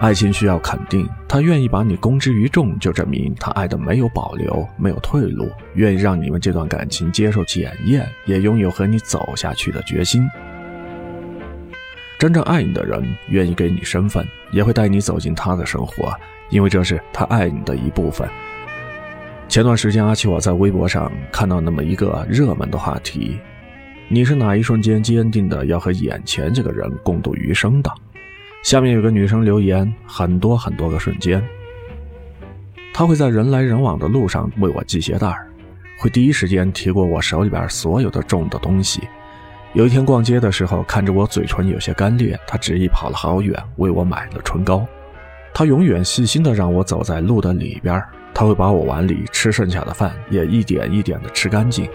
爱情需要肯定，他愿意把你公之于众，就证明他爱的没有保留，没有退路，愿意让你们这段感情接受检验，也拥有和你走下去的决心。真正爱你的人，愿意给你身份，也会带你走进他的生活，因为这是他爱你的一部分。前段时间，阿七我在微博上看到那么一个热门的话题：你是哪一瞬间坚定的要和眼前这个人共度余生的？下面有个女生留言，很多很多个瞬间。她会在人来人往的路上为我系鞋带会第一时间提过我手里边所有的重的东西。有一天逛街的时候，看着我嘴唇有些干裂，她执意跑了好远为我买了唇膏。她永远细心的让我走在路的里边。他会把我碗里吃剩下的饭也一点一点的吃干净。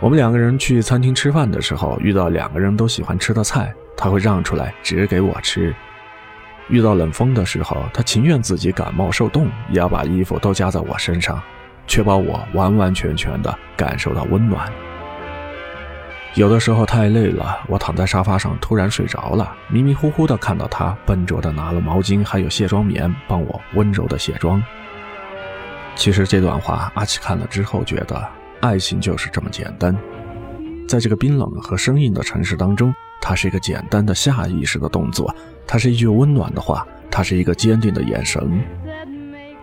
我们两个人去餐厅吃饭的时候，遇到两个人都喜欢吃的菜，他会让出来只给我吃。遇到冷风的时候，他情愿自己感冒受冻，也要把衣服都加在我身上，确保我完完全全的感受到温暖。有的时候太累了，我躺在沙发上突然睡着了，迷迷糊糊的看到他笨拙的拿了毛巾还有卸妆棉帮我温柔的卸妆。其实这段话，阿奇看了之后觉得，爱情就是这么简单。在这个冰冷和生硬的城市当中，它是一个简单的下意识的动作，它是一句温暖的话，它是一个坚定的眼神。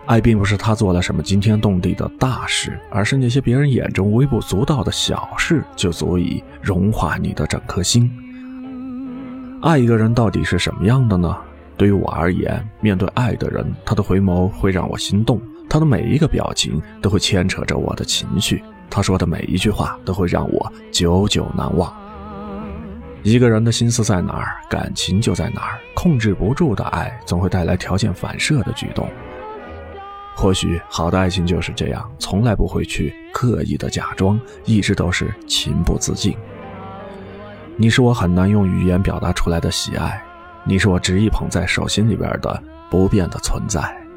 爱并不是他做了什么惊天动地的大事，而是那些别人眼中微不足道的小事，就足以融化你的整颗心。爱一个人到底是什么样的呢？对于我而言，面对爱的人，他的回眸会让我心动。他的每一个表情都会牵扯着我的情绪，他说的每一句话都会让我久久难忘。一个人的心思在哪儿，感情就在哪儿。控制不住的爱，总会带来条件反射的举动。或许好的爱情就是这样，从来不会去刻意的假装，一直都是情不自禁。你是我很难用语言表达出来的喜爱，你是我执意捧在手心里边的不变的存在。